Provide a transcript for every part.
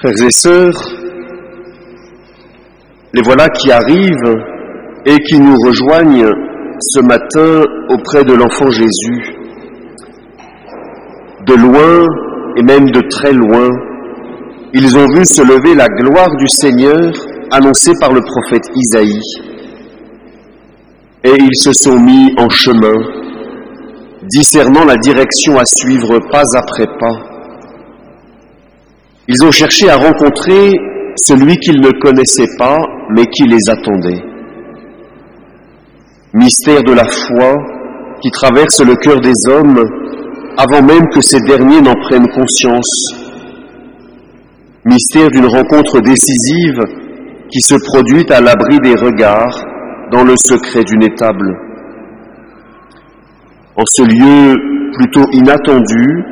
Frères et sœurs, les voilà qui arrivent et qui nous rejoignent ce matin auprès de l'enfant Jésus. De loin et même de très loin, ils ont vu se lever la gloire du Seigneur annoncée par le prophète Isaïe. Et ils se sont mis en chemin, discernant la direction à suivre pas après pas. Ils ont cherché à rencontrer celui qu'ils ne connaissaient pas, mais qui les attendait. Mystère de la foi qui traverse le cœur des hommes avant même que ces derniers n'en prennent conscience. Mystère d'une rencontre décisive qui se produit à l'abri des regards dans le secret d'une étable. En ce lieu plutôt inattendu,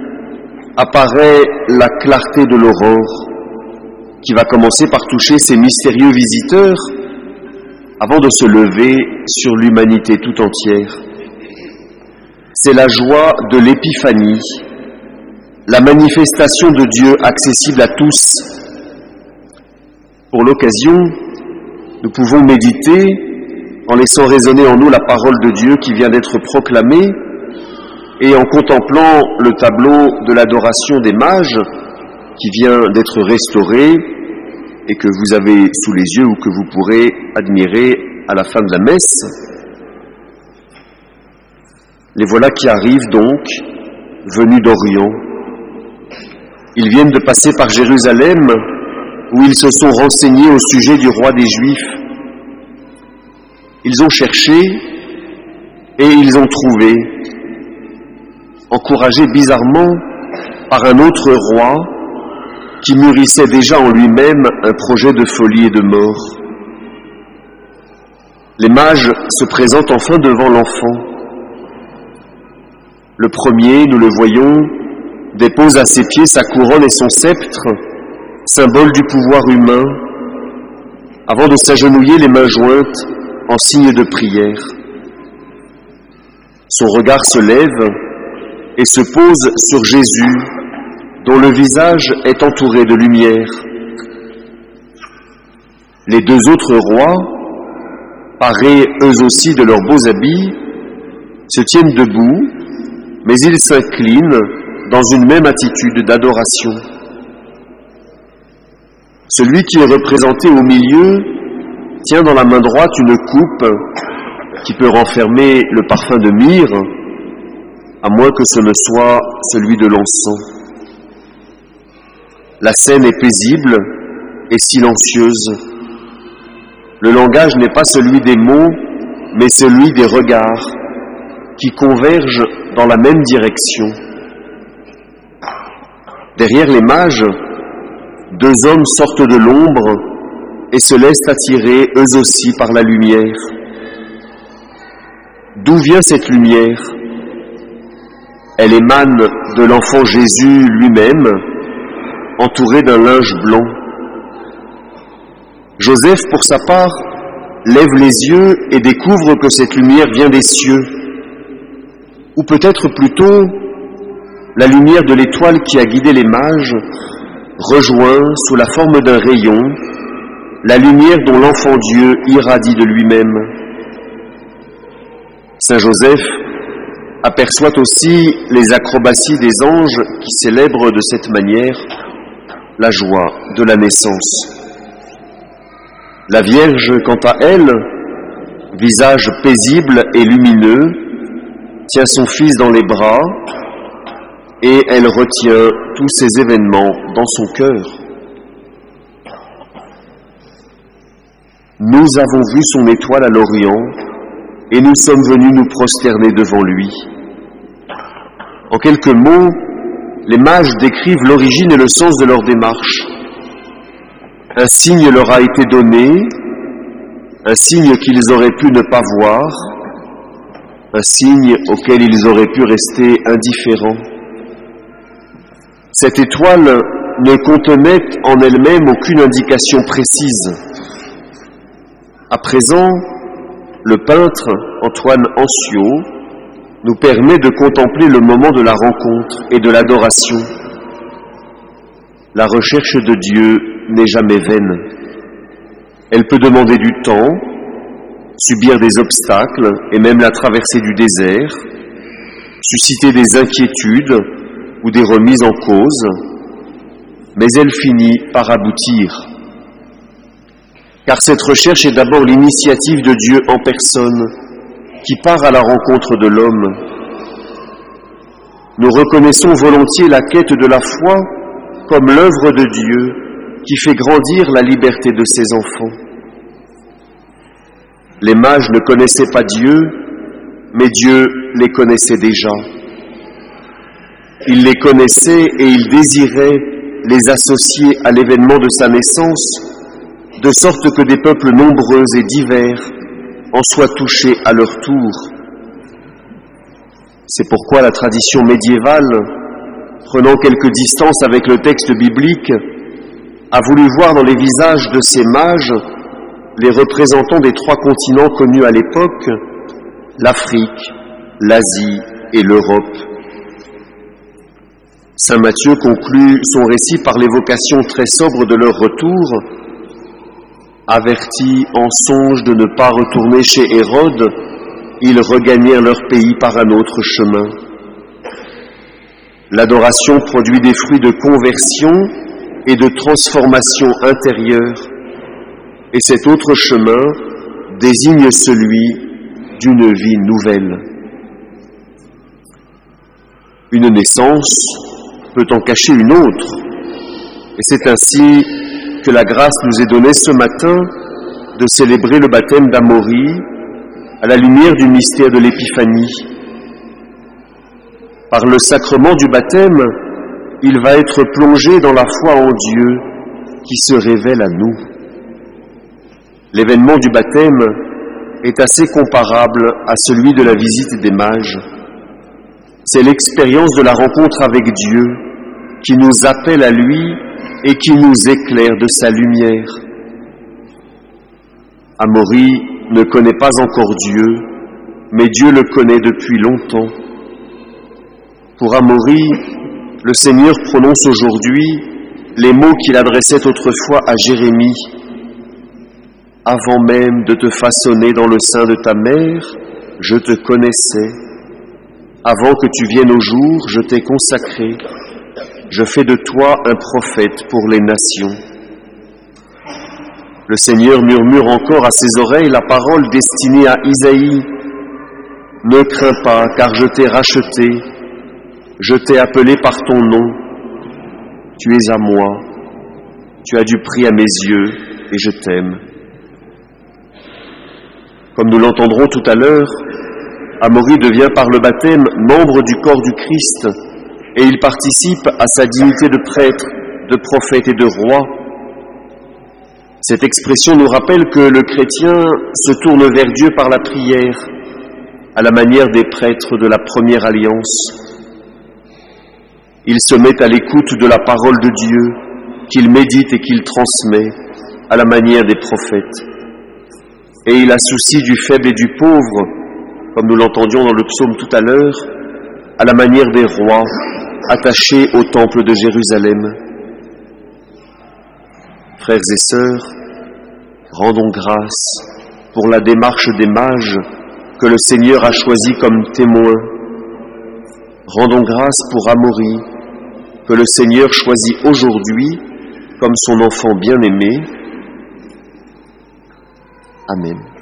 apparaît la clarté de l'aurore, qui va commencer par toucher ces mystérieux visiteurs avant de se lever sur l'humanité tout entière. C'est la joie de l'épiphanie, la manifestation de Dieu accessible à tous. Pour l'occasion, nous pouvons méditer en laissant résonner en nous la parole de Dieu qui vient d'être proclamée et en contemplant le tableau de l'adoration des mages qui vient d'être restauré et que vous avez sous les yeux ou que vous pourrez admirer à la fin de la messe, les voilà qui arrivent donc, venus d'Orient. Ils viennent de passer par Jérusalem où ils se sont renseignés au sujet du roi des Juifs. Ils ont cherché et ils ont trouvé encouragé bizarrement par un autre roi qui mûrissait déjà en lui-même un projet de folie et de mort. Les mages se présentent enfin devant l'enfant. Le premier, nous le voyons, dépose à ses pieds sa couronne et son sceptre, symbole du pouvoir humain, avant de s'agenouiller les mains jointes en signe de prière. Son regard se lève et se pose sur Jésus, dont le visage est entouré de lumière. Les deux autres rois, parés eux aussi de leurs beaux habits, se tiennent debout, mais ils s'inclinent dans une même attitude d'adoration. Celui qui est représenté au milieu tient dans la main droite une coupe qui peut renfermer le parfum de myrrhe, à moins que ce ne soit celui de l'encens. La scène est paisible et silencieuse. Le langage n'est pas celui des mots, mais celui des regards qui convergent dans la même direction. Derrière les mages, deux hommes sortent de l'ombre et se laissent attirer eux aussi par la lumière. D'où vient cette lumière? Elle émane de l'enfant Jésus lui-même, entouré d'un linge blanc. Joseph, pour sa part, lève les yeux et découvre que cette lumière vient des cieux, ou peut-être plutôt la lumière de l'étoile qui a guidé les mages rejoint sous la forme d'un rayon la lumière dont l'enfant Dieu irradie de lui-même. Saint Joseph aperçoit aussi les acrobaties des anges qui célèbrent de cette manière la joie de la naissance. La Vierge, quant à elle, visage paisible et lumineux, tient son Fils dans les bras et elle retient tous ces événements dans son cœur. Nous avons vu son étoile à l'Orient et nous sommes venus nous prosterner devant lui. En quelques mots, les mages décrivent l'origine et le sens de leur démarche. Un signe leur a été donné, un signe qu'ils auraient pu ne pas voir, un signe auquel ils auraient pu rester indifférents. Cette étoile ne contenait en elle-même aucune indication précise. À présent, le peintre Antoine Ancio nous permet de contempler le moment de la rencontre et de l'adoration. la recherche de Dieu n'est jamais vaine. Elle peut demander du temps, subir des obstacles et même la traversée du désert, susciter des inquiétudes ou des remises en cause, mais elle finit par aboutir. Car cette recherche est d'abord l'initiative de Dieu en personne qui part à la rencontre de l'homme. Nous reconnaissons volontiers la quête de la foi comme l'œuvre de Dieu qui fait grandir la liberté de ses enfants. Les mages ne connaissaient pas Dieu, mais Dieu les connaissait déjà. Il les connaissait et il désirait les associer à l'événement de sa naissance, de sorte que des peuples nombreux et divers en soient touchés à leur tour. C'est pourquoi la tradition médiévale, prenant quelques distances avec le texte biblique, a voulu voir dans les visages de ces mages les représentants des trois continents connus à l'époque, l'Afrique, l'Asie et l'Europe. Saint Matthieu conclut son récit par l'évocation très sobre de leur retour. Avertis en songe de ne pas retourner chez Hérode, ils regagnèrent leur pays par un autre chemin. L'adoration produit des fruits de conversion et de transformation intérieure, et cet autre chemin désigne celui d'une vie nouvelle. Une naissance peut en cacher une autre, et c'est ainsi la grâce nous est donnée ce matin de célébrer le baptême d'Amory à la lumière du mystère de l'Épiphanie. Par le sacrement du baptême, il va être plongé dans la foi en Dieu qui se révèle à nous. L'événement du baptême est assez comparable à celui de la visite des mages. C'est l'expérience de la rencontre avec Dieu qui nous appelle à lui et qui nous éclaire de sa lumière. Amaury ne connaît pas encore Dieu, mais Dieu le connaît depuis longtemps. Pour Amaury, le Seigneur prononce aujourd'hui les mots qu'il adressait autrefois à Jérémie. Avant même de te façonner dans le sein de ta mère, je te connaissais. Avant que tu viennes au jour, je t'ai consacré. Je fais de toi un prophète pour les nations. Le Seigneur murmure encore à ses oreilles la parole destinée à Isaïe. Ne crains pas, car je t'ai racheté, je t'ai appelé par ton nom, tu es à moi, tu as du prix à mes yeux et je t'aime. Comme nous l'entendrons tout à l'heure, Amaury devient par le baptême membre du corps du Christ et il participe à sa dignité de prêtre, de prophète et de roi. Cette expression nous rappelle que le chrétien se tourne vers Dieu par la prière, à la manière des prêtres de la première alliance. Il se met à l'écoute de la parole de Dieu, qu'il médite et qu'il transmet, à la manière des prophètes. Et il a souci du faible et du pauvre, comme nous l'entendions dans le psaume tout à l'heure, à la manière des rois attachés au temple de Jérusalem. Frères et sœurs, rendons grâce pour la démarche des mages que le Seigneur a choisi comme témoin. Rendons grâce pour Amaury, que le Seigneur choisit aujourd'hui comme son enfant bien-aimé. Amen.